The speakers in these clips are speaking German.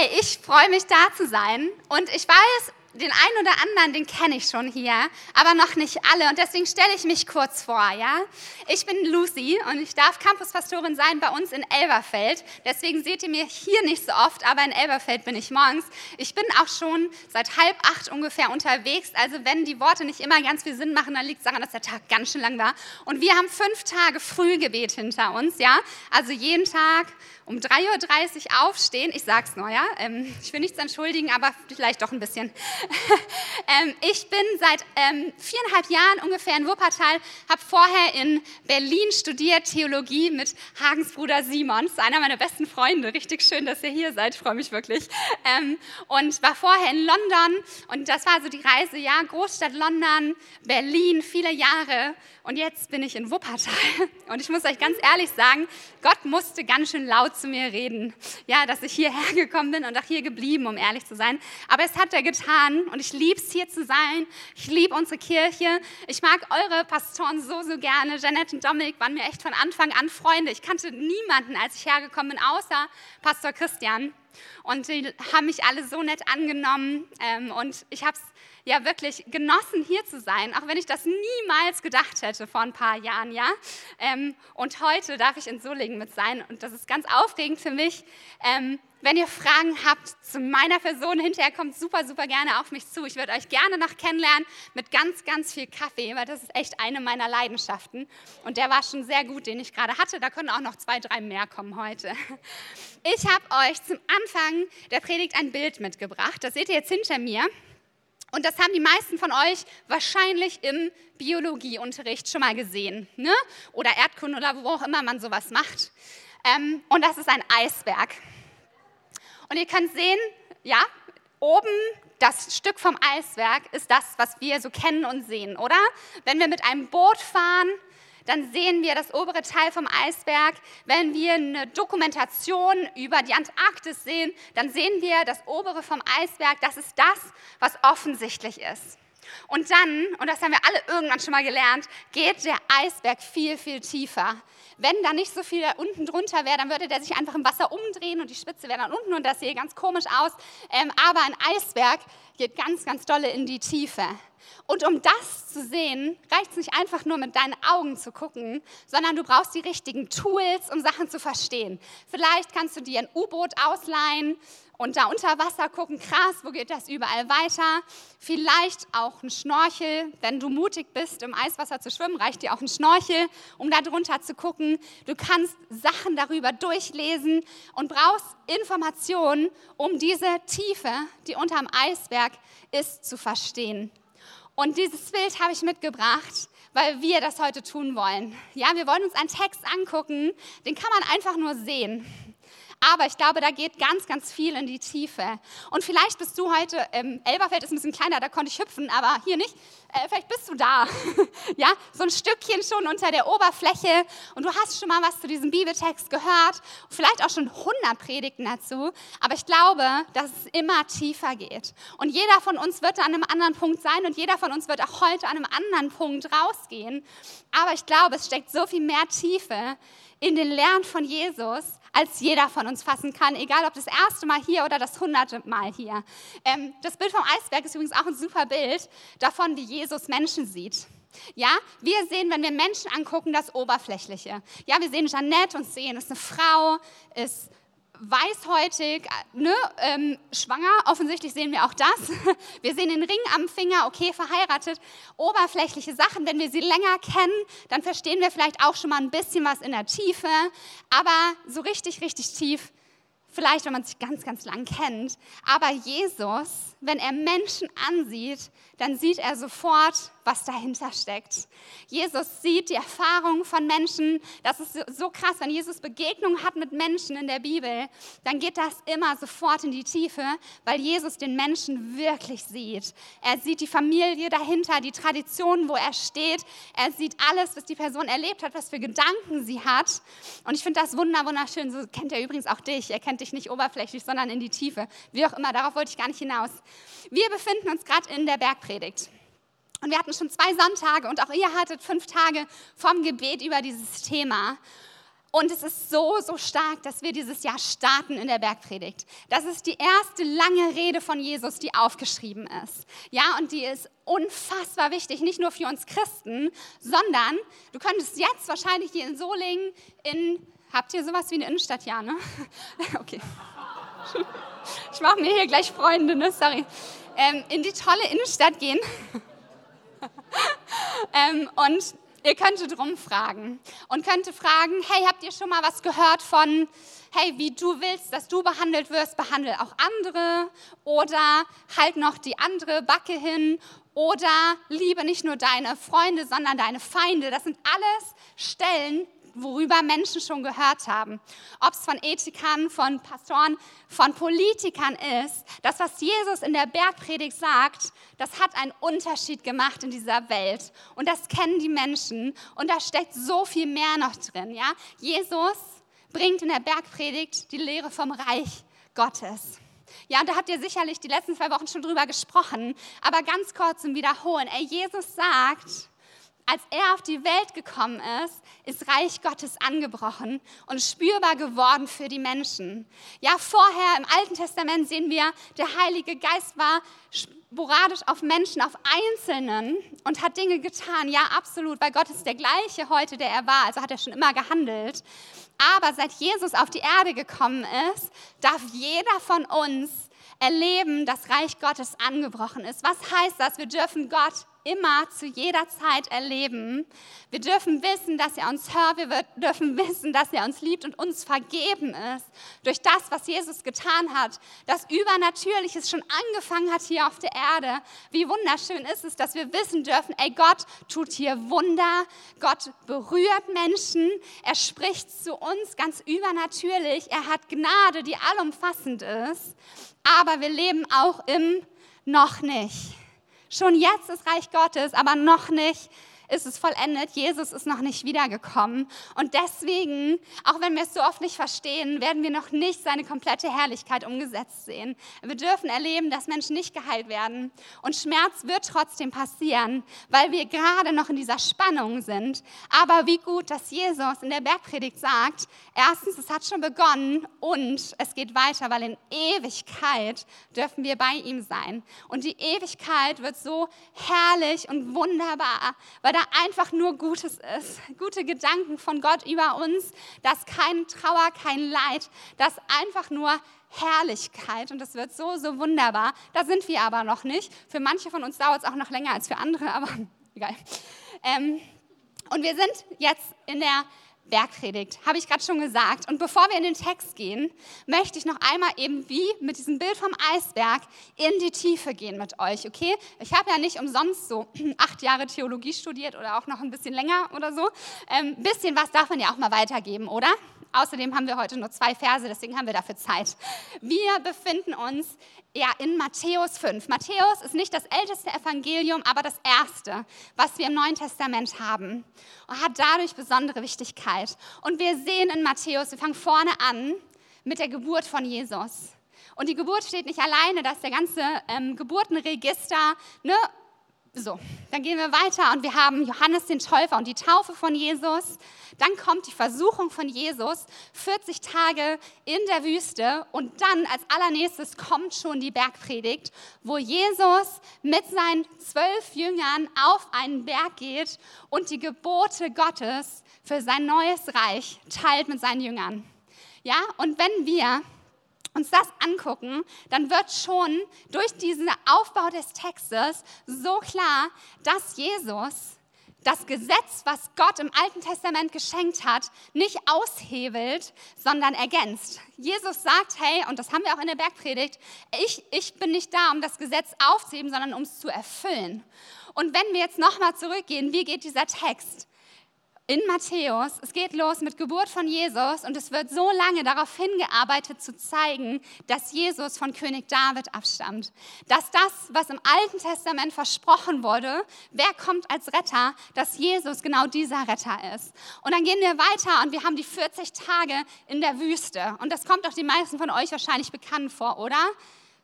Hey, ich freue mich da zu sein und ich weiß, den einen oder anderen, den kenne ich schon hier, aber noch nicht alle. Und deswegen stelle ich mich kurz vor, ja? Ich bin Lucy und ich darf Campuspastorin sein bei uns in Elberfeld. Deswegen seht ihr mir hier nicht so oft, aber in Elberfeld bin ich morgens. Ich bin auch schon seit halb acht ungefähr unterwegs. Also wenn die Worte nicht immer ganz viel Sinn machen, dann liegt es daran, dass der Tag ganz schön lang war. Und wir haben fünf Tage Frühgebet hinter uns, ja? Also jeden Tag um 3.30 Uhr aufstehen. Ich sag's nur, ja. Ähm, ich will nichts entschuldigen, aber vielleicht doch ein bisschen. ähm, ich bin seit ähm, viereinhalb Jahren ungefähr in Wuppertal, habe vorher in Berlin studiert, Theologie mit Hagens Bruder Simon. Das ist einer meiner besten Freunde. Richtig schön, dass ihr hier seid, freue mich wirklich. Ähm, und war vorher in London und das war so die Reise, ja, Großstadt London, Berlin, viele Jahre. Und jetzt bin ich in Wuppertal. Und ich muss euch ganz ehrlich sagen, Gott musste ganz schön laut zu mir reden. Ja, dass ich hierher gekommen bin und auch hier geblieben, um ehrlich zu sein. Aber es hat er getan und ich liebe es, hier zu sein. Ich liebe unsere Kirche. Ich mag eure Pastoren so, so gerne. Janette und Dominik waren mir echt von Anfang an Freunde. Ich kannte niemanden, als ich hergekommen bin, außer Pastor Christian. Und die haben mich alle so nett angenommen. Ähm, und ich habe es ja wirklich genossen, hier zu sein, auch wenn ich das niemals gedacht hätte vor ein paar Jahren, ja. Ähm, und heute darf ich in Solingen mit sein und das ist ganz aufregend für mich. Ähm, wenn ihr Fragen habt zu meiner Person, hinterher kommt super, super gerne auf mich zu. Ich würde euch gerne noch kennenlernen mit ganz, ganz viel Kaffee, weil das ist echt eine meiner Leidenschaften. Und der war schon sehr gut, den ich gerade hatte. Da können auch noch zwei, drei mehr kommen heute. Ich habe euch zum Anfang der Predigt ein Bild mitgebracht. Das seht ihr jetzt hinter mir. Und das haben die meisten von euch wahrscheinlich im Biologieunterricht schon mal gesehen. Ne? Oder Erdkunde oder wo auch immer man sowas macht. Ähm, und das ist ein Eisberg. Und ihr könnt sehen, ja, oben das Stück vom Eisberg ist das, was wir so kennen und sehen, oder? Wenn wir mit einem Boot fahren, dann sehen wir das obere Teil vom Eisberg. Wenn wir eine Dokumentation über die Antarktis sehen, dann sehen wir das obere vom Eisberg. Das ist das, was offensichtlich ist. Und dann, und das haben wir alle irgendwann schon mal gelernt, geht der Eisberg viel, viel tiefer. Wenn da nicht so viel unten drunter wäre, dann würde der sich einfach im Wasser umdrehen und die Spitze wäre dann unten und das sieht ganz komisch aus. Ähm, aber ein Eisberg geht ganz, ganz dolle in die Tiefe. Und um das zu sehen, reicht es nicht einfach nur mit deinen Augen zu gucken, sondern du brauchst die richtigen Tools, um Sachen zu verstehen. Vielleicht kannst du dir ein U-Boot ausleihen und da unter Wasser gucken, krass, wo geht das überall weiter? Vielleicht auch ein Schnorchel, wenn du mutig bist, im Eiswasser zu schwimmen, reicht dir auch ein Schnorchel, um da drunter zu gucken. Du kannst Sachen darüber durchlesen und brauchst Informationen, um diese Tiefe, die unterm Eisberg ist, zu verstehen. Und dieses Bild habe ich mitgebracht, weil wir das heute tun wollen. Ja, wir wollen uns einen Text angucken, den kann man einfach nur sehen. Aber ich glaube, da geht ganz, ganz viel in die Tiefe. Und vielleicht bist du heute, ähm, Elberfeld ist ein bisschen kleiner, da konnte ich hüpfen, aber hier nicht. Äh, vielleicht bist du da. ja, so ein Stückchen schon unter der Oberfläche und du hast schon mal was zu diesem Bibeltext gehört. Vielleicht auch schon 100 Predigten dazu. Aber ich glaube, dass es immer tiefer geht. Und jeder von uns wird an einem anderen Punkt sein und jeder von uns wird auch heute an einem anderen Punkt rausgehen. Aber ich glaube, es steckt so viel mehr Tiefe in den Lernen von Jesus, als jeder von uns fassen kann, egal ob das erste Mal hier oder das hunderte Mal hier. Ähm, das Bild vom Eisberg ist übrigens auch ein super Bild davon, wie Jesus Menschen sieht. Ja, wir sehen, wenn wir Menschen angucken, das Oberflächliche. Ja, wir sehen Jeannette und sehen, ist eine Frau, ist weißhäutig, ne, ähm, schwanger, offensichtlich sehen wir auch das. Wir sehen den Ring am Finger, okay, verheiratet. Oberflächliche Sachen, wenn wir sie länger kennen, dann verstehen wir vielleicht auch schon mal ein bisschen was in der Tiefe, aber so richtig, richtig tief, vielleicht wenn man sich ganz, ganz lang kennt. Aber Jesus, wenn er Menschen ansieht, dann sieht er sofort, was dahinter steckt. Jesus sieht die Erfahrungen von Menschen. Das ist so krass, wenn Jesus Begegnungen hat mit Menschen in der Bibel, dann geht das immer sofort in die Tiefe, weil Jesus den Menschen wirklich sieht. Er sieht die Familie dahinter, die Tradition, wo er steht. Er sieht alles, was die Person erlebt hat, was für Gedanken sie hat. Und ich finde das wunderschön. So kennt er übrigens auch dich. Er kennt dich nicht oberflächlich, sondern in die Tiefe. Wie auch immer, darauf wollte ich gar nicht hinaus. Wir befinden uns gerade in der Bergpredigt. Und wir hatten schon zwei Sonntage und auch ihr hattet fünf Tage vom Gebet über dieses Thema. Und es ist so, so stark, dass wir dieses Jahr starten in der Bergpredigt. Das ist die erste lange Rede von Jesus, die aufgeschrieben ist. Ja, und die ist unfassbar wichtig, nicht nur für uns Christen, sondern du könntest jetzt wahrscheinlich hier in Solingen in, habt ihr sowas wie eine Innenstadt? Ja, ne? Okay. Ich mache mir hier gleich Freunde, ne? Sorry. Ähm, in die tolle Innenstadt gehen. ähm, und Ihr könntet rumfragen und könnte fragen, hey, habt ihr schon mal was gehört von, hey, wie du willst, dass du behandelt wirst, behandle auch andere oder halt noch die andere Backe hin oder liebe nicht nur deine Freunde, sondern deine Feinde. Das sind alles Stellen, worüber Menschen schon gehört haben. Ob es von Ethikern, von Pastoren, von Politikern ist, das, was Jesus in der Bergpredigt sagt, das hat einen Unterschied gemacht in dieser Welt. Und das kennen die Menschen. Und da steckt so viel mehr noch drin. Ja? Jesus bringt in der Bergpredigt die Lehre vom Reich Gottes. Ja, und da habt ihr sicherlich die letzten zwei Wochen schon drüber gesprochen. Aber ganz kurz zum Wiederholen. Ey, Jesus sagt, als er auf die Welt gekommen ist, ist Reich Gottes angebrochen und spürbar geworden für die Menschen. Ja, vorher im Alten Testament sehen wir, der Heilige Geist war sporadisch auf Menschen, auf Einzelnen und hat Dinge getan. Ja, absolut, weil Gott ist der gleiche heute, der er war, also hat er schon immer gehandelt. Aber seit Jesus auf die Erde gekommen ist, darf jeder von uns erleben, dass Reich Gottes angebrochen ist. Was heißt das? Wir dürfen Gott immer zu jeder Zeit erleben. Wir dürfen wissen, dass er uns hört. Wir dürfen wissen, dass er uns liebt und uns vergeben ist durch das, was Jesus getan hat. Das Übernatürliches schon angefangen hat hier auf der Erde. Wie wunderschön ist es, dass wir wissen dürfen, ey, Gott tut hier Wunder. Gott berührt Menschen. Er spricht zu uns ganz übernatürlich. Er hat Gnade, die allumfassend ist. Aber wir leben auch im noch nicht. Schon jetzt ist Reich Gottes, aber noch nicht ist es vollendet. Jesus ist noch nicht wiedergekommen. Und deswegen, auch wenn wir es so oft nicht verstehen, werden wir noch nicht seine komplette Herrlichkeit umgesetzt sehen. Wir dürfen erleben, dass Menschen nicht geheilt werden. Und Schmerz wird trotzdem passieren, weil wir gerade noch in dieser Spannung sind. Aber wie gut, dass Jesus in der Bergpredigt sagt, erstens, es hat schon begonnen und es geht weiter, weil in Ewigkeit dürfen wir bei ihm sein. Und die Ewigkeit wird so herrlich und wunderbar, weil da da einfach nur Gutes ist. Gute Gedanken von Gott über uns, dass kein Trauer, kein Leid, dass einfach nur Herrlichkeit und das wird so, so wunderbar. Da sind wir aber noch nicht. Für manche von uns dauert es auch noch länger als für andere, aber egal. Ähm, und wir sind jetzt in der Bergpredigt, habe ich gerade schon gesagt. Und bevor wir in den Text gehen, möchte ich noch einmal eben wie mit diesem Bild vom Eisberg in die Tiefe gehen mit euch, okay? Ich habe ja nicht umsonst so acht Jahre Theologie studiert oder auch noch ein bisschen länger oder so. Ein ähm, bisschen was darf man ja auch mal weitergeben, oder? Außerdem haben wir heute nur zwei Verse, deswegen haben wir dafür Zeit. Wir befinden uns ja in Matthäus 5. Matthäus ist nicht das älteste Evangelium, aber das erste, was wir im Neuen Testament haben und hat dadurch besondere Wichtigkeit. Und wir sehen in Matthäus, wir fangen vorne an mit der Geburt von Jesus. Und die Geburt steht nicht alleine, das ist der ganze ähm, Geburtenregister. Ne? So, dann gehen wir weiter und wir haben Johannes den Täufer und die Taufe von Jesus. Dann kommt die Versuchung von Jesus, 40 Tage in der Wüste und dann als allernächstes kommt schon die Bergpredigt, wo Jesus mit seinen zwölf Jüngern auf einen Berg geht und die Gebote Gottes für sein neues Reich teilt mit seinen Jüngern. Ja, und wenn wir uns das angucken, dann wird schon durch diesen Aufbau des Textes so klar, dass Jesus das Gesetz, was Gott im Alten Testament geschenkt hat, nicht aushebelt, sondern ergänzt. Jesus sagt, hey, und das haben wir auch in der Bergpredigt, ich, ich bin nicht da, um das Gesetz aufzuheben, sondern um es zu erfüllen. Und wenn wir jetzt nochmal zurückgehen, wie geht dieser Text? In Matthäus. Es geht los mit Geburt von Jesus und es wird so lange darauf hingearbeitet zu zeigen, dass Jesus von König David abstammt. Dass das, was im Alten Testament versprochen wurde, wer kommt als Retter, dass Jesus genau dieser Retter ist. Und dann gehen wir weiter und wir haben die 40 Tage in der Wüste. Und das kommt doch die meisten von euch wahrscheinlich bekannt vor, oder?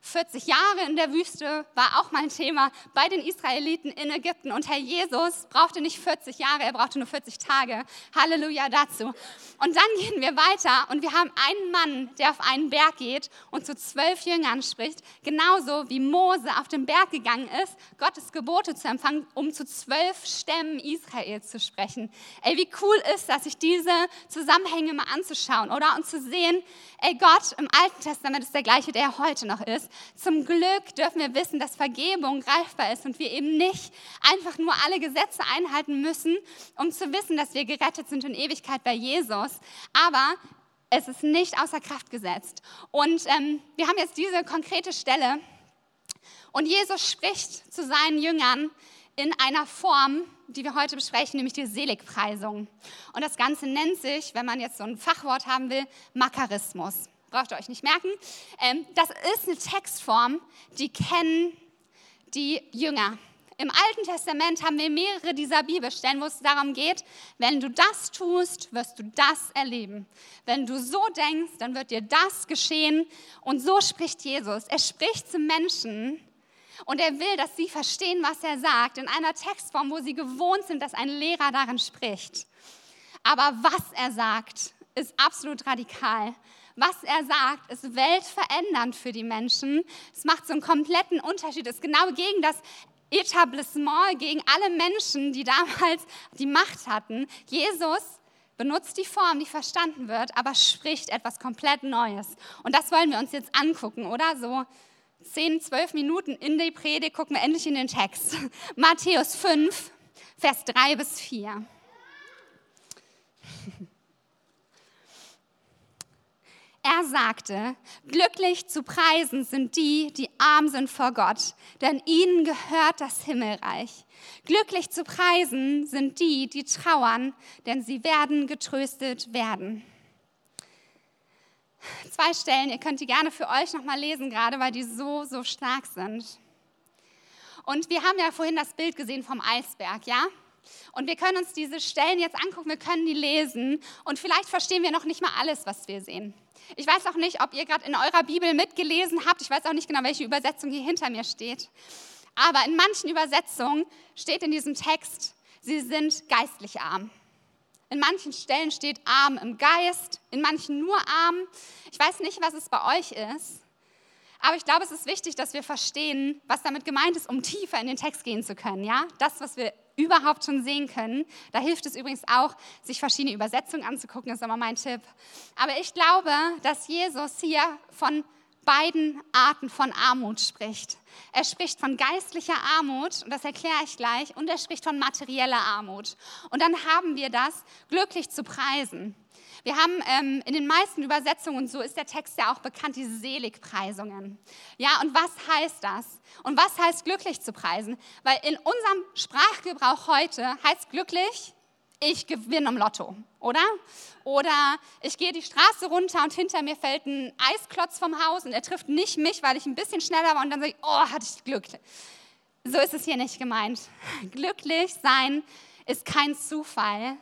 40 Jahre in der Wüste war auch mein Thema bei den Israeliten in Ägypten. Und Herr Jesus brauchte nicht 40 Jahre, er brauchte nur 40 Tage. Halleluja dazu. Und dann gehen wir weiter und wir haben einen Mann, der auf einen Berg geht und zu zwölf Jüngern spricht, genauso wie Mose auf den Berg gegangen ist, Gottes Gebote zu empfangen, um zu zwölf Stämmen Israels zu sprechen. Ey, wie cool ist das, sich diese Zusammenhänge mal anzuschauen, oder? Und zu sehen, ey, Gott im Alten Testament ist der gleiche, der heute noch ist. Zum Glück dürfen wir wissen, dass Vergebung greifbar ist und wir eben nicht einfach nur alle Gesetze einhalten müssen, um zu wissen, dass wir gerettet sind in Ewigkeit bei Jesus. Aber es ist nicht außer Kraft gesetzt. Und ähm, wir haben jetzt diese konkrete Stelle. Und Jesus spricht zu seinen Jüngern in einer Form, die wir heute besprechen, nämlich die Seligpreisung. Und das Ganze nennt sich, wenn man jetzt so ein Fachwort haben will, Makarismus braucht ihr euch nicht merken. Ähm, das ist eine Textform, die kennen die Jünger. Im Alten Testament haben wir mehrere dieser Bibelstellen, wo es darum geht, wenn du das tust, wirst du das erleben. Wenn du so denkst, dann wird dir das geschehen. Und so spricht Jesus. Er spricht zu Menschen und er will, dass sie verstehen, was er sagt, in einer Textform, wo sie gewohnt sind, dass ein Lehrer darin spricht. Aber was er sagt, ist absolut radikal was er sagt, ist weltverändernd für die Menschen. Es macht so einen kompletten Unterschied. Es ist genau gegen das Etablissement, gegen alle Menschen, die damals die Macht hatten. Jesus benutzt die Form, die verstanden wird, aber spricht etwas komplett Neues. Und das wollen wir uns jetzt angucken, oder? So 10, 12 Minuten in die Predigt gucken wir endlich in den Text. Matthäus 5, Vers 3 bis 4. Er sagte, glücklich zu preisen sind die, die arm sind vor Gott, denn ihnen gehört das Himmelreich. Glücklich zu preisen sind die, die trauern, denn sie werden getröstet werden. Zwei Stellen, ihr könnt die gerne für euch nochmal lesen, gerade weil die so, so stark sind. Und wir haben ja vorhin das Bild gesehen vom Eisberg, ja? Und wir können uns diese Stellen jetzt angucken, wir können die lesen und vielleicht verstehen wir noch nicht mal alles, was wir sehen. Ich weiß auch nicht, ob ihr gerade in eurer Bibel mitgelesen habt. Ich weiß auch nicht genau, welche Übersetzung hier hinter mir steht. Aber in manchen Übersetzungen steht in diesem Text, sie sind geistlich arm. In manchen Stellen steht arm im Geist, in manchen nur arm. Ich weiß nicht, was es bei euch ist. Aber ich glaube, es ist wichtig, dass wir verstehen, was damit gemeint ist, um tiefer in den Text gehen zu können. Ja? Das, was wir überhaupt schon sehen können. Da hilft es übrigens auch, sich verschiedene Übersetzungen anzugucken, ist immer mein Tipp. Aber ich glaube, dass Jesus hier von beiden Arten von Armut spricht. Er spricht von geistlicher Armut, und das erkläre ich gleich, und er spricht von materieller Armut. Und dann haben wir das, glücklich zu preisen. Wir haben ähm, in den meisten Übersetzungen, so ist der Text ja auch bekannt, diese Seligpreisungen. Ja, und was heißt das? Und was heißt glücklich zu preisen? Weil in unserem Sprachgebrauch heute heißt glücklich, ich gewinne im Lotto, oder? Oder ich gehe die Straße runter und hinter mir fällt ein Eisklotz vom Haus und er trifft nicht mich, weil ich ein bisschen schneller war und dann sage ich, oh, hatte ich Glück. So ist es hier nicht gemeint. Glücklich sein ist kein Zufall,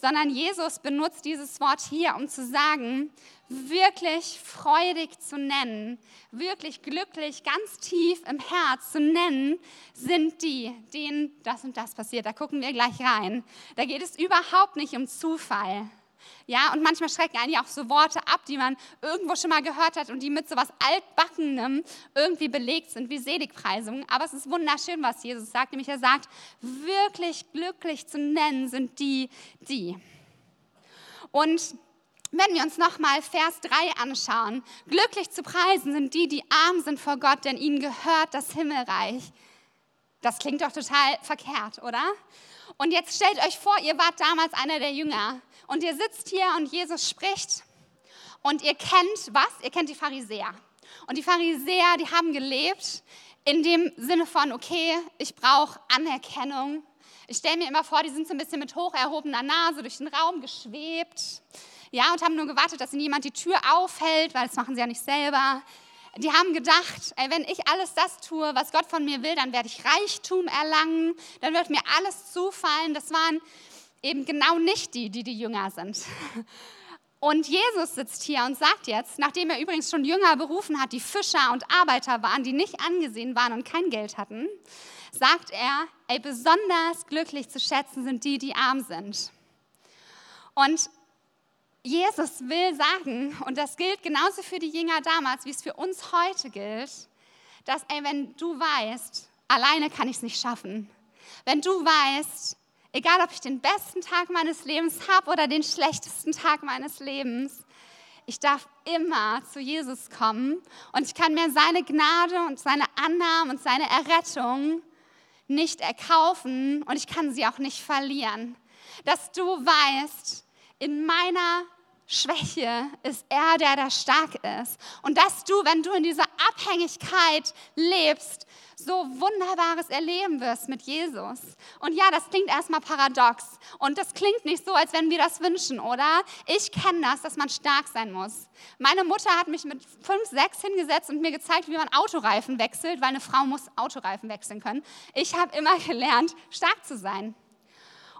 sondern Jesus benutzt dieses Wort hier, um zu sagen, wirklich freudig zu nennen, wirklich glücklich, ganz tief im Herz zu nennen, sind die, denen das und das passiert. Da gucken wir gleich rein. Da geht es überhaupt nicht um Zufall. Ja, und manchmal schrecken einen ja auch so Worte ab, die man irgendwo schon mal gehört hat und die mit so was Altbackenem irgendwie belegt sind, wie Seligpreisungen. Aber es ist wunderschön, was Jesus sagt, nämlich er sagt, wirklich glücklich zu nennen sind die, die. Und wenn wir uns nochmal Vers 3 anschauen, glücklich zu preisen sind die, die arm sind vor Gott, denn ihnen gehört das Himmelreich. Das klingt doch total verkehrt, oder? Und jetzt stellt euch vor, ihr wart damals einer der Jünger und ihr sitzt hier und Jesus spricht und ihr kennt was? Ihr kennt die Pharisäer. Und die Pharisäer, die haben gelebt in dem Sinne von, okay, ich brauche Anerkennung. Ich stelle mir immer vor, die sind so ein bisschen mit hoch erhobener Nase durch den Raum geschwebt. Ja, und haben nur gewartet, dass ihnen jemand die Tür aufhält, weil das machen sie ja nicht selber. Die haben gedacht, ey, wenn ich alles das tue, was Gott von mir will, dann werde ich Reichtum erlangen, dann wird mir alles zufallen. Das waren eben genau nicht die, die die Jünger sind. Und Jesus sitzt hier und sagt jetzt, nachdem er übrigens schon Jünger berufen hat, die Fischer und Arbeiter waren, die nicht angesehen waren und kein Geld hatten, sagt er, ey, besonders glücklich zu schätzen sind die, die arm sind. Und Jesus will sagen, und das gilt genauso für die Jünger damals, wie es für uns heute gilt, dass, ey, wenn du weißt, alleine kann ich es nicht schaffen, wenn du weißt, egal ob ich den besten Tag meines Lebens habe oder den schlechtesten Tag meines Lebens, ich darf immer zu Jesus kommen und ich kann mir seine Gnade und seine Annahme und seine Errettung nicht erkaufen und ich kann sie auch nicht verlieren. Dass du weißt, in meiner Schwäche ist er, der da stark ist. Und dass du, wenn du in dieser Abhängigkeit lebst, so Wunderbares erleben wirst mit Jesus. Und ja, das klingt erstmal paradox. Und das klingt nicht so, als wenn wir das wünschen, oder? Ich kenne das, dass man stark sein muss. Meine Mutter hat mich mit fünf, sechs hingesetzt und mir gezeigt, wie man Autoreifen wechselt, weil eine Frau muss Autoreifen wechseln können. Ich habe immer gelernt, stark zu sein.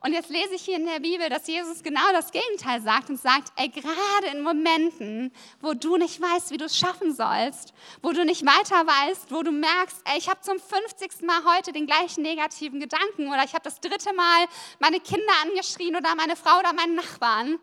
Und jetzt lese ich hier in der Bibel, dass Jesus genau das Gegenteil sagt und sagt, ey, gerade in Momenten, wo du nicht weißt, wie du es schaffen sollst, wo du nicht weiter weißt, wo du merkst, ey, ich habe zum 50. Mal heute den gleichen negativen Gedanken oder ich habe das dritte Mal meine Kinder angeschrien oder meine Frau oder meinen Nachbarn.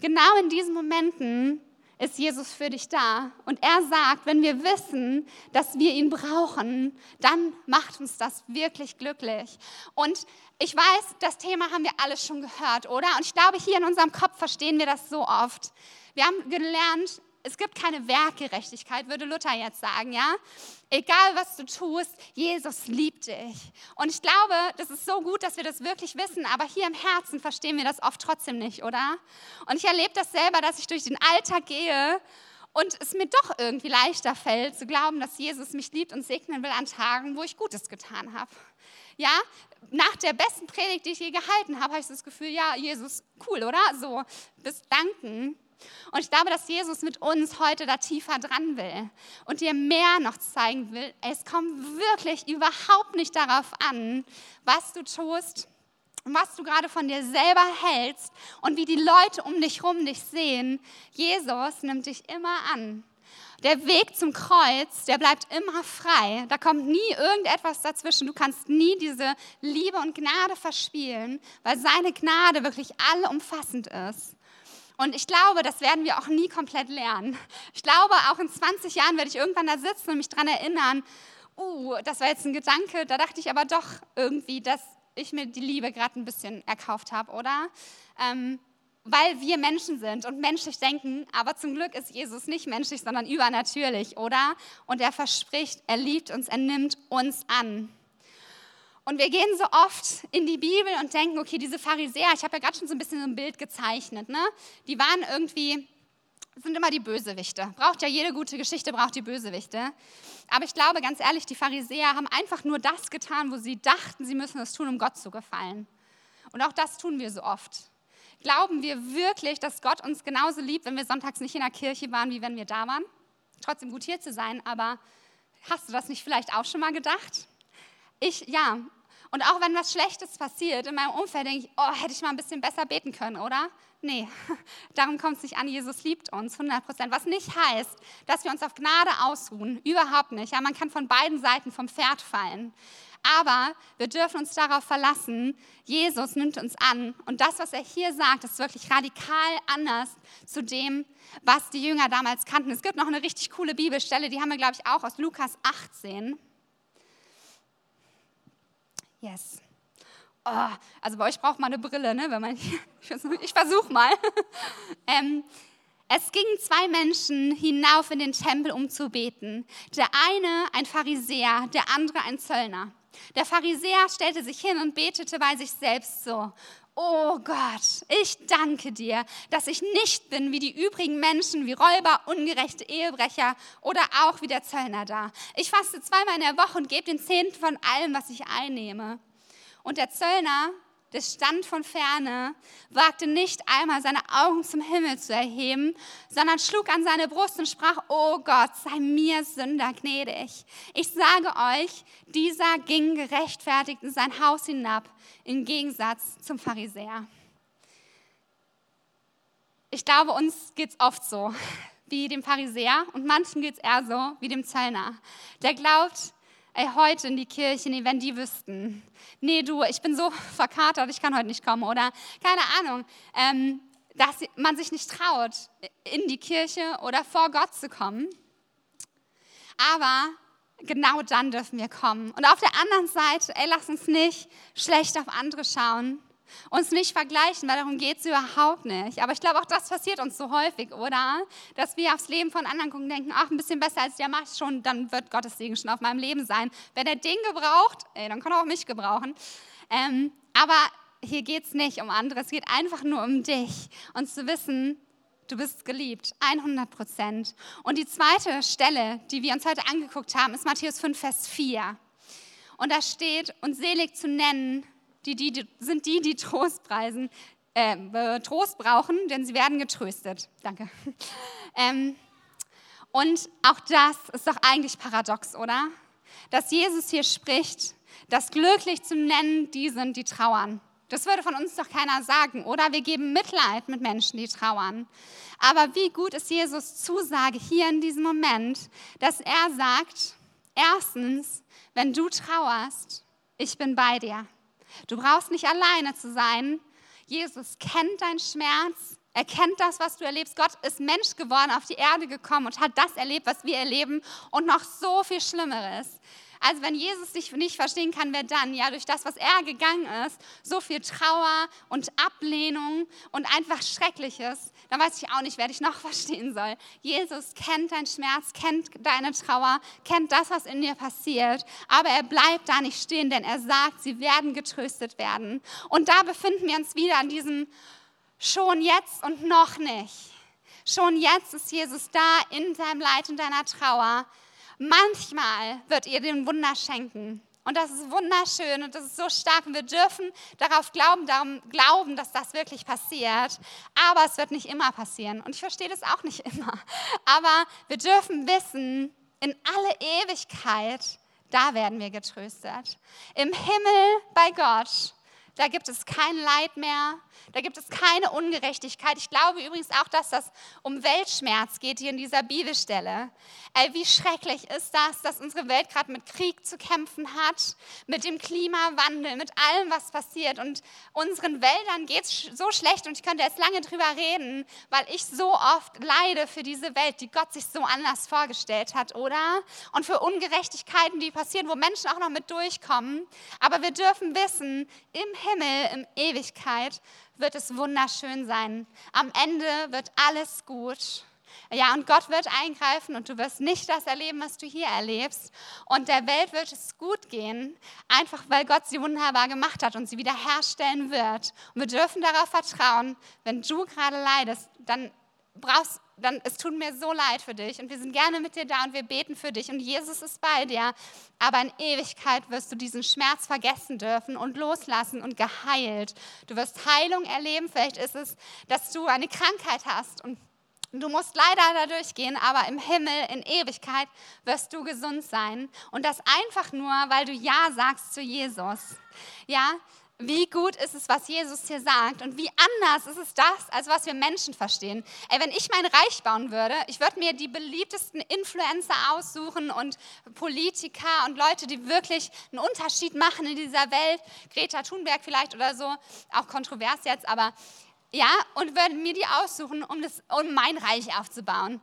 Genau in diesen Momenten ist Jesus für dich da. Und er sagt, wenn wir wissen, dass wir ihn brauchen, dann macht uns das wirklich glücklich. Und ich weiß, das Thema haben wir alle schon gehört, oder? Und ich glaube, hier in unserem Kopf verstehen wir das so oft. Wir haben gelernt, es gibt keine Werkgerechtigkeit, würde Luther jetzt sagen, ja? Egal was du tust, Jesus liebt dich. Und ich glaube, das ist so gut, dass wir das wirklich wissen, aber hier im Herzen verstehen wir das oft trotzdem nicht, oder? Und ich erlebe das selber, dass ich durch den Alltag gehe und es mir doch irgendwie leichter fällt, zu glauben, dass Jesus mich liebt und segnen will an Tagen, wo ich Gutes getan habe. Ja, nach der besten Predigt, die ich je gehalten habe, habe ich das Gefühl, ja, Jesus, cool, oder? So, bis danken. Und ich glaube, dass Jesus mit uns heute da tiefer dran will und dir mehr noch zeigen will. Es kommt wirklich überhaupt nicht darauf an, was du tust was du gerade von dir selber hältst und wie die Leute um dich herum dich sehen. Jesus nimmt dich immer an. Der Weg zum Kreuz, der bleibt immer frei. Da kommt nie irgendetwas dazwischen. Du kannst nie diese Liebe und Gnade verspielen, weil seine Gnade wirklich allumfassend ist. Und ich glaube, das werden wir auch nie komplett lernen. Ich glaube, auch in 20 Jahren werde ich irgendwann da sitzen und mich daran erinnern, uh, das war jetzt ein Gedanke, da dachte ich aber doch irgendwie, dass ich mir die Liebe gerade ein bisschen erkauft habe, oder? Ähm, weil wir Menschen sind und menschlich denken, aber zum Glück ist Jesus nicht menschlich, sondern übernatürlich, oder? Und er verspricht, er liebt uns, er nimmt uns an. Und wir gehen so oft in die Bibel und denken, okay, diese Pharisäer, ich habe ja gerade schon so ein bisschen so ein Bild gezeichnet, ne? die waren irgendwie, sind immer die Bösewichte. Braucht ja jede gute Geschichte, braucht die Bösewichte. Aber ich glaube, ganz ehrlich, die Pharisäer haben einfach nur das getan, wo sie dachten, sie müssen es tun, um Gott zu gefallen. Und auch das tun wir so oft. Glauben wir wirklich, dass Gott uns genauso liebt, wenn wir sonntags nicht in der Kirche waren, wie wenn wir da waren? Trotzdem gut hier zu sein, aber hast du das nicht vielleicht auch schon mal gedacht? Ich, ja. Und auch wenn was Schlechtes passiert in meinem Umfeld, denke ich, oh, hätte ich mal ein bisschen besser beten können, oder? Nee, darum kommt es nicht an. Jesus liebt uns 100 Prozent. Was nicht heißt, dass wir uns auf Gnade ausruhen. Überhaupt nicht. Ja, man kann von beiden Seiten vom Pferd fallen. Aber wir dürfen uns darauf verlassen, Jesus nimmt uns an. Und das, was er hier sagt, ist wirklich radikal anders zu dem, was die Jünger damals kannten. Es gibt noch eine richtig coole Bibelstelle, die haben wir, glaube ich, auch aus Lukas 18. Yes. Oh, also bei euch braucht man eine Brille, ne? Wenn man, ich versuche mal. ähm, es gingen zwei Menschen hinauf in den Tempel, um zu beten. Der eine ein Pharisäer, der andere ein Zöllner. Der Pharisäer stellte sich hin und betete bei sich selbst so. Oh Gott, ich danke dir, dass ich nicht bin wie die übrigen Menschen, wie Räuber, ungerechte Ehebrecher oder auch wie der Zöllner da. Ich faste zweimal in der Woche und gebe den Zehnten von allem, was ich einnehme. Und der Zöllner, der stand von ferne, wagte nicht einmal seine Augen zum Himmel zu erheben, sondern schlug an seine Brust und sprach, oh Gott, sei mir Sünder gnädig. Ich sage euch, dieser ging gerechtfertigt in sein Haus hinab, im Gegensatz zum Pharisäer. ich glaube, uns geht es oft so wie dem Pharisäer und manchen geht es eher so wie dem Zöllner. Der glaubt, ey, heute in die Kirche, nee, wenn die wüssten. Nee, du, ich bin so verkatert, ich kann heute nicht kommen. Oder keine Ahnung, ähm, dass man sich nicht traut, in die Kirche oder vor Gott zu kommen. Aber genau dann dürfen wir kommen. Und auf der anderen Seite, ey, lass uns nicht schlecht auf andere schauen, uns nicht vergleichen, weil darum geht es überhaupt nicht. Aber ich glaube, auch das passiert uns so häufig, oder? Dass wir aufs Leben von anderen gucken denken, ach, ein bisschen besser als der macht schon, dann wird Gottes Segen schon auf meinem Leben sein. Wenn er den gebraucht, ey, dann kann er auch mich gebrauchen. Ähm, aber hier geht es nicht um andere, es geht einfach nur um dich und zu wissen, du bist geliebt, 100 Prozent. Und die zweite Stelle, die wir uns heute angeguckt haben, ist Matthäus 5, Vers 4. Und da steht, und selig zu nennen die, die, sind die, die Trost preisen, äh, Trost brauchen, denn sie werden getröstet. Danke. Ähm, und auch das ist doch eigentlich paradox, oder? Dass Jesus hier spricht, dass glücklich zu nennen die sind, die trauern. Das würde von uns doch keiner sagen, oder? Wir geben Mitleid mit Menschen, die trauern. Aber wie gut ist Jesus Zusage hier in diesem Moment, dass er sagt, erstens, wenn du trauerst, ich bin bei dir. Du brauchst nicht alleine zu sein. Jesus kennt deinen Schmerz. Er kennt das, was du erlebst. Gott ist Mensch geworden, auf die Erde gekommen und hat das erlebt, was wir erleben und noch so viel Schlimmeres. Also wenn Jesus dich nicht verstehen kann, wer dann? Ja, durch das, was er gegangen ist, so viel Trauer und Ablehnung und einfach Schreckliches, dann weiß ich auch nicht, wer dich noch verstehen soll. Jesus kennt deinen Schmerz, kennt deine Trauer, kennt das, was in dir passiert, aber er bleibt da nicht stehen, denn er sagt, sie werden getröstet werden. Und da befinden wir uns wieder an diesem schon jetzt und noch nicht. Schon jetzt ist Jesus da in deinem Leid und deiner Trauer. Manchmal wird ihr den Wunder schenken. Und das ist wunderschön und das ist so stark. Und wir dürfen darauf glauben, darum glauben, dass das wirklich passiert. Aber es wird nicht immer passieren. Und ich verstehe das auch nicht immer. Aber wir dürfen wissen, in alle Ewigkeit, da werden wir getröstet. Im Himmel bei Gott da gibt es kein Leid mehr, da gibt es keine Ungerechtigkeit. Ich glaube übrigens auch, dass das um Weltschmerz geht hier in dieser Bibelstelle. Ey, wie schrecklich ist das, dass unsere Welt gerade mit Krieg zu kämpfen hat, mit dem Klimawandel, mit allem, was passiert. Und unseren Wäldern geht es so schlecht und ich könnte jetzt lange drüber reden, weil ich so oft leide für diese Welt, die Gott sich so anders vorgestellt hat, oder? Und für Ungerechtigkeiten, die passieren, wo Menschen auch noch mit durchkommen. Aber wir dürfen wissen, im Himmel, in Ewigkeit, wird es wunderschön sein. Am Ende wird alles gut. Ja, und Gott wird eingreifen und du wirst nicht das erleben, was du hier erlebst. Und der Welt wird es gut gehen, einfach weil Gott sie wunderbar gemacht hat und sie wiederherstellen wird. Und wir dürfen darauf vertrauen, wenn du gerade leidest, dann brauchst, dann, es tut mir so leid für dich und wir sind gerne mit dir da und wir beten für dich und Jesus ist bei dir. Aber in Ewigkeit wirst du diesen Schmerz vergessen dürfen und loslassen und geheilt. Du wirst Heilung erleben. Vielleicht ist es, dass du eine Krankheit hast und Du musst leider da durchgehen, aber im Himmel in Ewigkeit wirst du gesund sein. Und das einfach nur, weil du Ja sagst zu Jesus. Ja, wie gut ist es, was Jesus hier sagt und wie anders ist es das, als was wir Menschen verstehen. Ey, wenn ich mein Reich bauen würde, ich würde mir die beliebtesten Influencer aussuchen und Politiker und Leute, die wirklich einen Unterschied machen in dieser Welt. Greta Thunberg vielleicht oder so, auch kontrovers jetzt, aber ja, und würde mir die aussuchen, um, das, um mein Reich aufzubauen.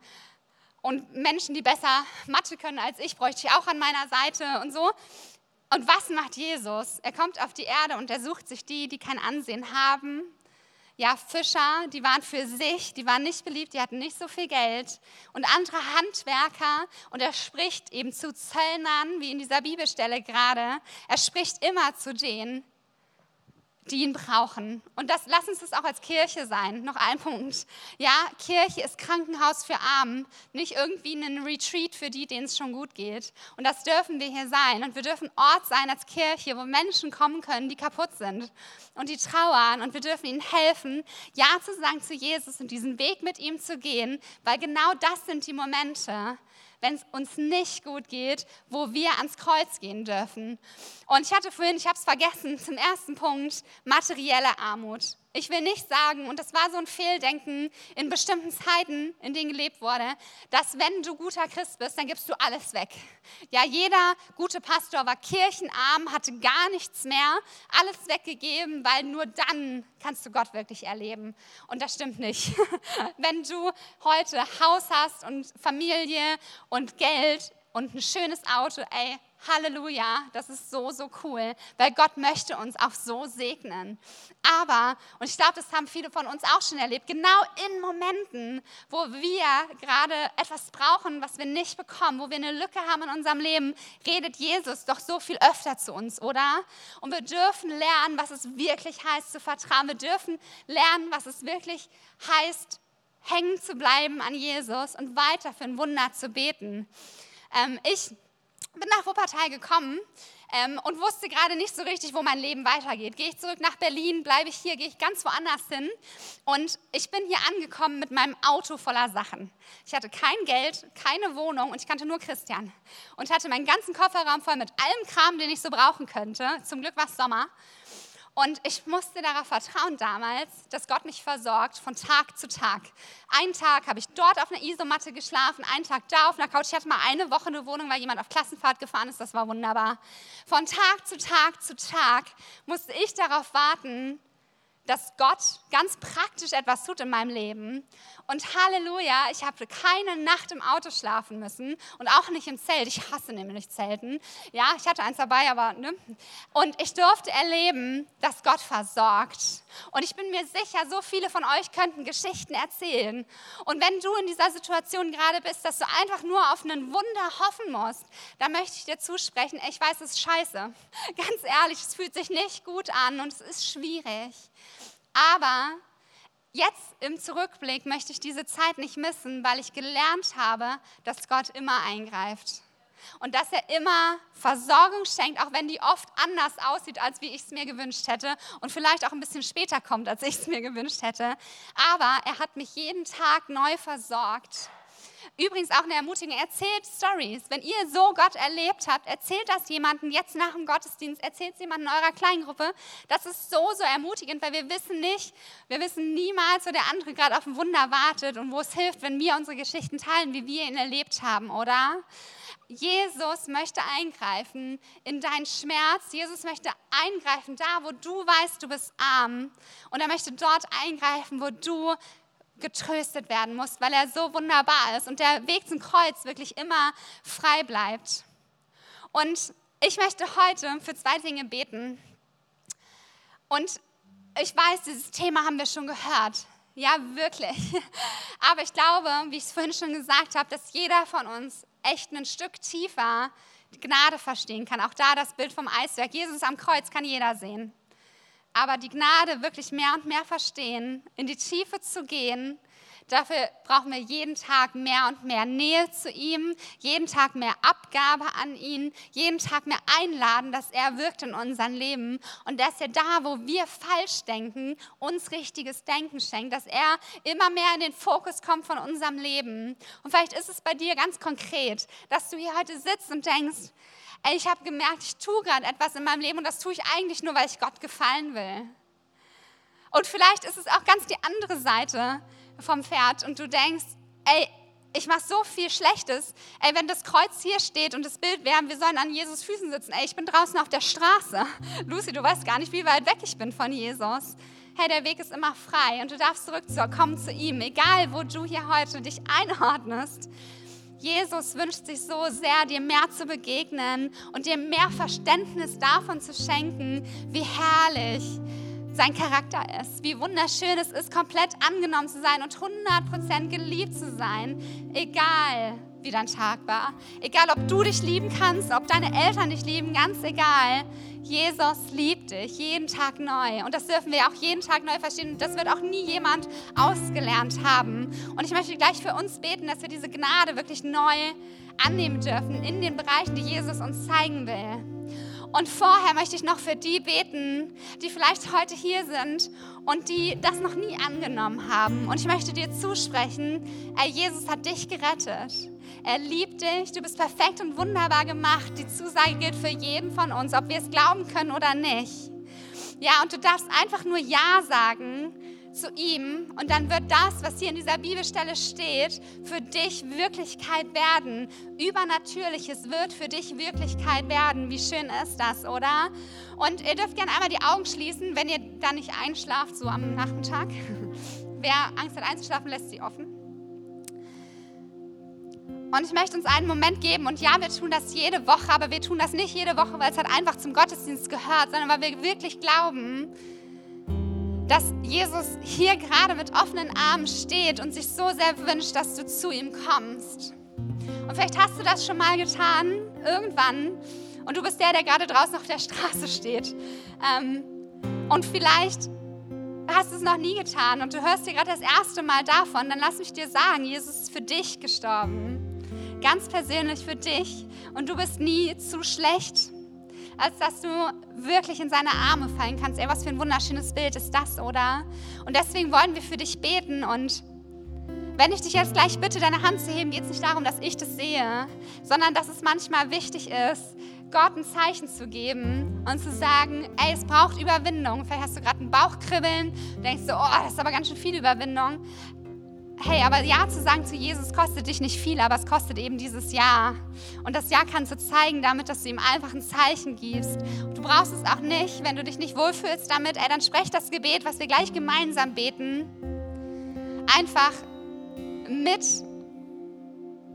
Und Menschen, die besser Mathe können als ich, bräuchte ich auch an meiner Seite und so. Und was macht Jesus? Er kommt auf die Erde und er sucht sich die, die kein Ansehen haben. Ja, Fischer, die waren für sich, die waren nicht beliebt, die hatten nicht so viel Geld. Und andere Handwerker. Und er spricht eben zu Zöllnern, wie in dieser Bibelstelle gerade. Er spricht immer zu denen, die ihn brauchen. Und das, lass uns das auch als Kirche sein. Noch ein Punkt. Ja, Kirche ist Krankenhaus für Armen, nicht irgendwie ein Retreat für die, denen es schon gut geht. Und das dürfen wir hier sein. Und wir dürfen Ort sein als Kirche, wo Menschen kommen können, die kaputt sind und die trauern. Und wir dürfen ihnen helfen, Ja zu sagen zu Jesus und diesen Weg mit ihm zu gehen, weil genau das sind die Momente, wenn es uns nicht gut geht, wo wir ans Kreuz gehen dürfen. Und ich hatte vorhin, ich habe es vergessen, zum ersten Punkt materielle Armut. Ich will nicht sagen, und das war so ein Fehldenken in bestimmten Zeiten, in denen gelebt wurde, dass wenn du guter Christ bist, dann gibst du alles weg. Ja, jeder gute Pastor war kirchenarm, hatte gar nichts mehr, alles weggegeben, weil nur dann kannst du Gott wirklich erleben. Und das stimmt nicht. Wenn du heute Haus hast und Familie und Geld und ein schönes Auto, ey, Halleluja, das ist so, so cool, weil Gott möchte uns auch so segnen. Aber, und ich glaube, das haben viele von uns auch schon erlebt, genau in Momenten, wo wir gerade etwas brauchen, was wir nicht bekommen, wo wir eine Lücke haben in unserem Leben, redet Jesus doch so viel öfter zu uns, oder? Und wir dürfen lernen, was es wirklich heißt zu vertrauen. Wir dürfen lernen, was es wirklich heißt, hängen zu bleiben an Jesus und weiter für ein Wunder zu beten. Ähm, ich bin nach Wuppertal gekommen ähm, und wusste gerade nicht so richtig, wo mein Leben weitergeht. Gehe ich zurück nach Berlin, bleibe ich hier, gehe ich ganz woanders hin. Und ich bin hier angekommen mit meinem Auto voller Sachen. Ich hatte kein Geld, keine Wohnung und ich kannte nur Christian. Und hatte meinen ganzen Kofferraum voll mit allem Kram, den ich so brauchen könnte. Zum Glück war es Sommer. Und ich musste darauf vertrauen damals, dass Gott mich versorgt von Tag zu Tag. Einen Tag habe ich dort auf einer Isomatte geschlafen, einen Tag da auf einer Couch. Ich hatte mal eine Woche eine Wohnung, weil jemand auf Klassenfahrt gefahren ist. Das war wunderbar. Von Tag zu Tag zu Tag musste ich darauf warten, dass Gott ganz praktisch etwas tut in meinem Leben. Und Halleluja, ich habe keine Nacht im Auto schlafen müssen und auch nicht im Zelt. Ich hasse nämlich Zelten. Ja, ich hatte eins dabei, aber ne. Und ich durfte erleben, dass Gott versorgt. Und ich bin mir sicher, so viele von euch könnten Geschichten erzählen. Und wenn du in dieser Situation gerade bist, dass du einfach nur auf einen Wunder hoffen musst, dann möchte ich dir zusprechen, ich weiß, es ist scheiße. Ganz ehrlich, es fühlt sich nicht gut an und es ist schwierig. Aber jetzt im Zurückblick möchte ich diese Zeit nicht missen, weil ich gelernt habe, dass Gott immer eingreift. Und dass er immer Versorgung schenkt, auch wenn die oft anders aussieht, als wie ich es mir gewünscht hätte und vielleicht auch ein bisschen später kommt, als ich es mir gewünscht hätte. Aber er hat mich jeden Tag neu versorgt. Übrigens auch eine Ermutigung, erzählt Stories. Wenn ihr so Gott erlebt habt, erzählt das jemandem jetzt nach dem Gottesdienst, erzählt es jemandem in eurer Kleingruppe. Das ist so, so ermutigend, weil wir wissen nicht, wir wissen niemals, wo der andere gerade auf ein Wunder wartet und wo es hilft, wenn wir unsere Geschichten teilen, wie wir ihn erlebt haben, oder? Jesus möchte eingreifen in deinen Schmerz. Jesus möchte eingreifen da, wo du weißt, du bist arm. Und er möchte dort eingreifen, wo du getröstet werden muss, weil er so wunderbar ist und der Weg zum Kreuz wirklich immer frei bleibt. Und ich möchte heute für zwei Dinge beten. Und ich weiß, dieses Thema haben wir schon gehört. Ja, wirklich. Aber ich glaube, wie ich es vorhin schon gesagt habe, dass jeder von uns echt ein Stück tiefer Gnade verstehen kann. Auch da das Bild vom Eiswerk. Jesus am Kreuz kann jeder sehen aber die Gnade wirklich mehr und mehr verstehen, in die Tiefe zu gehen, dafür brauchen wir jeden Tag mehr und mehr Nähe zu ihm, jeden Tag mehr Abgabe an ihn, jeden Tag mehr einladen, dass er wirkt in unserem Leben und dass er da, wo wir falsch denken, uns richtiges Denken schenkt, dass er immer mehr in den Fokus kommt von unserem Leben. Und vielleicht ist es bei dir ganz konkret, dass du hier heute sitzt und denkst, ich habe gemerkt, ich tue gerade etwas in meinem Leben und das tue ich eigentlich nur, weil ich Gott gefallen will. Und vielleicht ist es auch ganz die andere Seite vom Pferd und du denkst, ey, ich mache so viel Schlechtes. Ey, wenn das Kreuz hier steht und das Bild wäre, wir sollen an Jesus Füßen sitzen. Ey, ich bin draußen auf der Straße. Lucy, du weißt gar nicht, wie weit weg ich bin von Jesus. Hey, der Weg ist immer frei und du darfst zurückkommen zu ihm, egal wo du hier heute dich einordnest. Jesus wünscht sich so sehr, dir mehr zu begegnen und dir mehr Verständnis davon zu schenken, wie herrlich sein Charakter ist, wie wunderschön es ist, komplett angenommen zu sein und 100% geliebt zu sein, egal wie dein Tag war, egal ob du dich lieben kannst, ob deine Eltern dich lieben, ganz egal. Jesus liebt dich jeden Tag neu. Und das dürfen wir auch jeden Tag neu verstehen. Das wird auch nie jemand ausgelernt haben. Und ich möchte gleich für uns beten, dass wir diese Gnade wirklich neu annehmen dürfen in den Bereichen, die Jesus uns zeigen will. Und vorher möchte ich noch für die beten, die vielleicht heute hier sind und die das noch nie angenommen haben. Und ich möchte dir zusprechen, Jesus hat dich gerettet. Er liebt dich, du bist perfekt und wunderbar gemacht. Die Zusage gilt für jeden von uns, ob wir es glauben können oder nicht. Ja, und du darfst einfach nur Ja sagen zu ihm und dann wird das, was hier in dieser Bibelstelle steht, für dich Wirklichkeit werden. Übernatürliches wird für dich Wirklichkeit werden. Wie schön ist das, oder? Und ihr dürft gerne einmal die Augen schließen, wenn ihr da nicht einschlaft, so am Nachmittag. Wer Angst hat einzuschlafen, lässt sie offen. Und ich möchte uns einen Moment geben. Und ja, wir tun das jede Woche, aber wir tun das nicht jede Woche, weil es halt einfach zum Gottesdienst gehört, sondern weil wir wirklich glauben, dass Jesus hier gerade mit offenen Armen steht und sich so sehr wünscht, dass du zu ihm kommst. Und vielleicht hast du das schon mal getan, irgendwann. Und du bist der, der gerade draußen auf der Straße steht. Ähm, und vielleicht hast du es noch nie getan und du hörst dir gerade das erste Mal davon, dann lass mich dir sagen, Jesus ist für dich gestorben ganz persönlich für dich und du bist nie zu schlecht, als dass du wirklich in seine Arme fallen kannst. Ey, was für ein wunderschönes Bild ist das, oder? Und deswegen wollen wir für dich beten und wenn ich dich jetzt gleich bitte, deine Hand zu heben, geht es nicht darum, dass ich das sehe, sondern dass es manchmal wichtig ist, Gott ein Zeichen zu geben und zu sagen, ey, es braucht Überwindung. Vielleicht hast du gerade einen Bauchkribbeln, denkst du, oh, das ist aber ganz schön viel Überwindung hey, aber Ja zu sagen zu Jesus kostet dich nicht viel, aber es kostet eben dieses Ja. Und das Ja kannst du zeigen damit, dass du ihm einfach ein Zeichen gibst. du brauchst es auch nicht, wenn du dich nicht wohlfühlst damit, ey, dann sprech das Gebet, was wir gleich gemeinsam beten, einfach mit.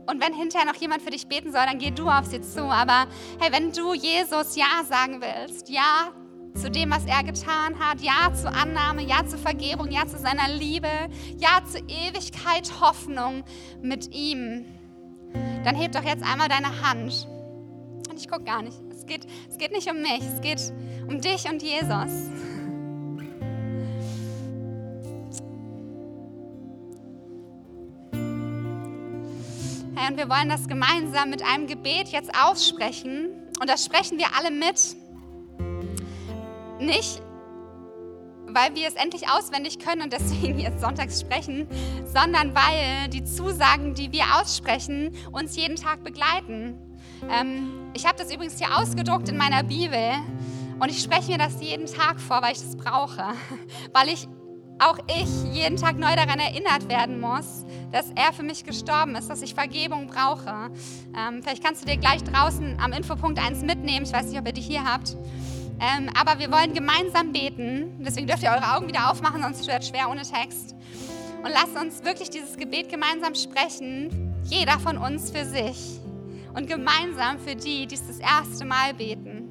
Und wenn hinterher noch jemand für dich beten soll, dann geh du auf sie zu. Aber hey, wenn du Jesus Ja sagen willst, Ja zu dem, was er getan hat. Ja zur Annahme, ja zur Vergebung, ja zu seiner Liebe, ja zur Ewigkeit Hoffnung mit ihm. Dann heb doch jetzt einmal deine Hand. Und ich gucke gar nicht. Es geht, es geht nicht um mich, es geht um dich und Jesus. Hey, und wir wollen das gemeinsam mit einem Gebet jetzt aussprechen. Und das sprechen wir alle mit. Nicht, weil wir es endlich auswendig können und deswegen jetzt sonntags sprechen, sondern weil die Zusagen, die wir aussprechen, uns jeden Tag begleiten. Ähm, ich habe das übrigens hier ausgedruckt in meiner Bibel und ich spreche mir das jeden Tag vor, weil ich das brauche, weil ich auch ich jeden Tag neu daran erinnert werden muss, dass er für mich gestorben ist, dass ich Vergebung brauche. Ähm, vielleicht kannst du dir gleich draußen am Infopunkt eins mitnehmen. Ich weiß nicht, ob ihr die hier habt. Ähm, aber wir wollen gemeinsam beten. Deswegen dürft ihr eure Augen wieder aufmachen, sonst wird es schwer ohne Text. Und lasst uns wirklich dieses Gebet gemeinsam sprechen. Jeder von uns für sich. Und gemeinsam für die, die es das erste Mal beten.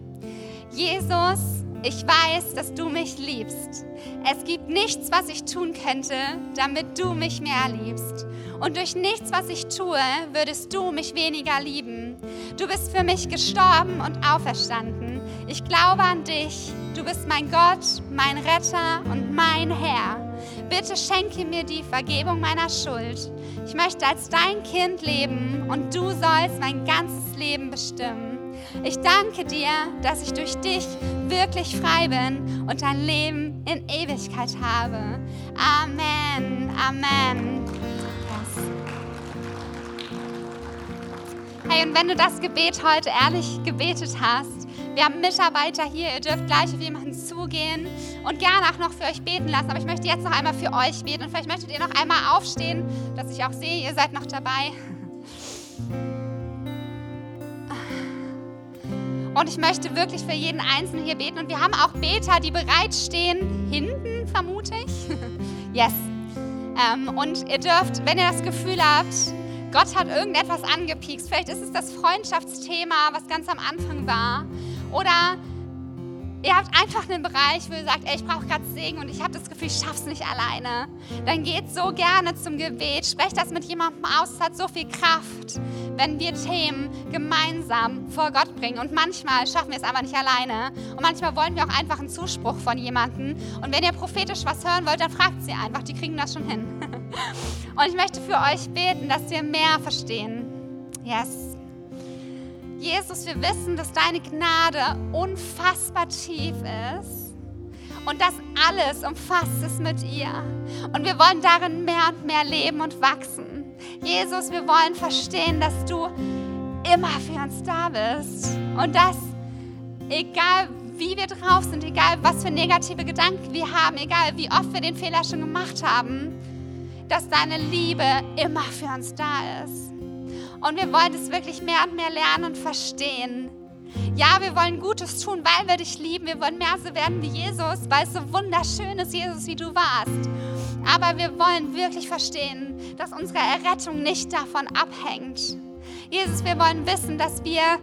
Jesus, ich weiß, dass du mich liebst. Es gibt nichts, was ich tun könnte, damit du mich mehr liebst. Und durch nichts, was ich tue, würdest du mich weniger lieben. Du bist für mich gestorben und auferstanden. Ich glaube an dich. Du bist mein Gott, mein Retter und mein Herr. Bitte schenke mir die Vergebung meiner Schuld. Ich möchte als dein Kind leben und du sollst mein ganzes Leben bestimmen. Ich danke dir, dass ich durch dich wirklich frei bin und ein Leben in Ewigkeit habe. Amen. Amen. Hey, und wenn du das Gebet heute ehrlich gebetet hast, wir haben Mitarbeiter hier, ihr dürft gleich auf jemanden zugehen und gerne auch noch für euch beten lassen. Aber ich möchte jetzt noch einmal für euch beten und vielleicht möchtet ihr noch einmal aufstehen, dass ich auch sehe, ihr seid noch dabei. Und ich möchte wirklich für jeden Einzelnen hier beten. Und wir haben auch Beter, die bereitstehen, hinten vermute ich. yes. Ähm, und ihr dürft, wenn ihr das Gefühl habt, Gott hat irgendetwas angepiekst, vielleicht ist es das Freundschaftsthema, was ganz am Anfang war, oder ihr habt einfach einen Bereich, wo ihr sagt, ey, ich brauche gerade Segen und ich habe das Gefühl, ich schaff's nicht alleine. Dann geht so gerne zum Gebet, sprecht das mit jemandem aus, es hat so viel Kraft, wenn wir Themen gemeinsam vor Gott bringen. Und manchmal schaffen wir es einfach nicht alleine. Und manchmal wollen wir auch einfach einen Zuspruch von jemandem. Und wenn ihr prophetisch was hören wollt, dann fragt sie einfach, die kriegen das schon hin. Und ich möchte für euch beten, dass wir mehr verstehen. Yes. Jesus, wir wissen, dass deine Gnade unfassbar tief ist und dass alles umfasst ist mit ihr. Und wir wollen darin mehr und mehr leben und wachsen. Jesus, wir wollen verstehen, dass du immer für uns da bist und dass egal wie wir drauf sind, egal was für negative Gedanken wir haben, egal wie oft wir den Fehler schon gemacht haben, dass deine Liebe immer für uns da ist. Und wir wollen es wirklich mehr und mehr lernen und verstehen. Ja, wir wollen Gutes tun, weil wir dich lieben. Wir wollen mehr so werden wie Jesus, weil es so wunderschön ist, Jesus, wie du warst. Aber wir wollen wirklich verstehen, dass unsere Errettung nicht davon abhängt. Jesus, wir wollen wissen, dass wir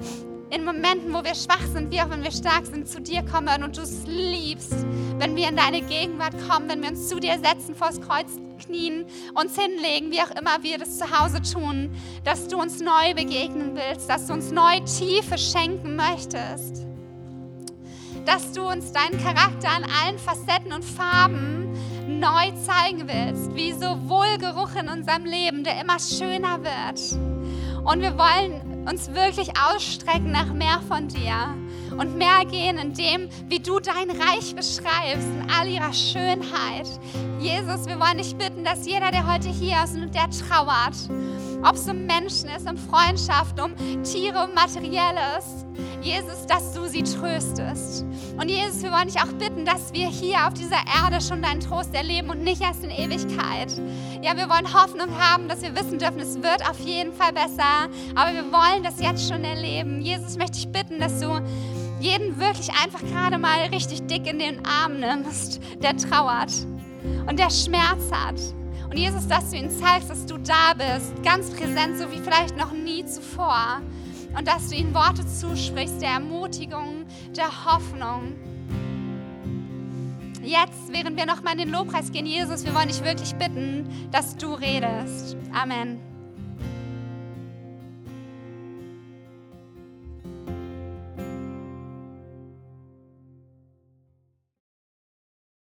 in Momenten, wo wir schwach sind, wie auch wenn wir stark sind, zu dir kommen und du es liebst, wenn wir in deine Gegenwart kommen, wenn wir uns zu dir setzen, vors Kreuz knien, uns hinlegen, wie auch immer wir das zu Hause tun, dass du uns neu begegnen willst, dass du uns neu Tiefe schenken möchtest, dass du uns deinen Charakter an allen Facetten und Farben neu zeigen willst, wie so Wohlgeruch in unserem Leben, der immer schöner wird. Und wir wollen uns wirklich ausstrecken nach mehr von dir und mehr gehen in dem, wie du dein Reich beschreibst, in all ihrer Schönheit. Jesus, wir wollen dich bitten, dass jeder, der heute hier ist und der trauert, ob es um Menschen ist, um Freundschaft, um Tiere, um Materielles, Jesus, dass du sie tröstest. Und Jesus, wir wollen dich auch bitten, dass wir hier auf dieser Erde schon deinen Trost erleben und nicht erst in Ewigkeit. Ja, wir wollen Hoffnung haben, dass wir wissen dürfen, es wird auf jeden Fall besser. Aber wir wollen das jetzt schon erleben. Jesus, möchte ich bitten, dass du jeden wirklich einfach gerade mal richtig dick in den Arm nimmst, der trauert und der Schmerz hat. Und Jesus, dass du ihm zeigst, dass du da bist, ganz präsent, so wie vielleicht noch nie zuvor. Und dass du ihm Worte zusprichst, der Ermutigung, der Hoffnung. Jetzt, während wir noch mal in den Lobpreis gehen, Jesus, wir wollen dich wirklich bitten, dass du redest. Amen.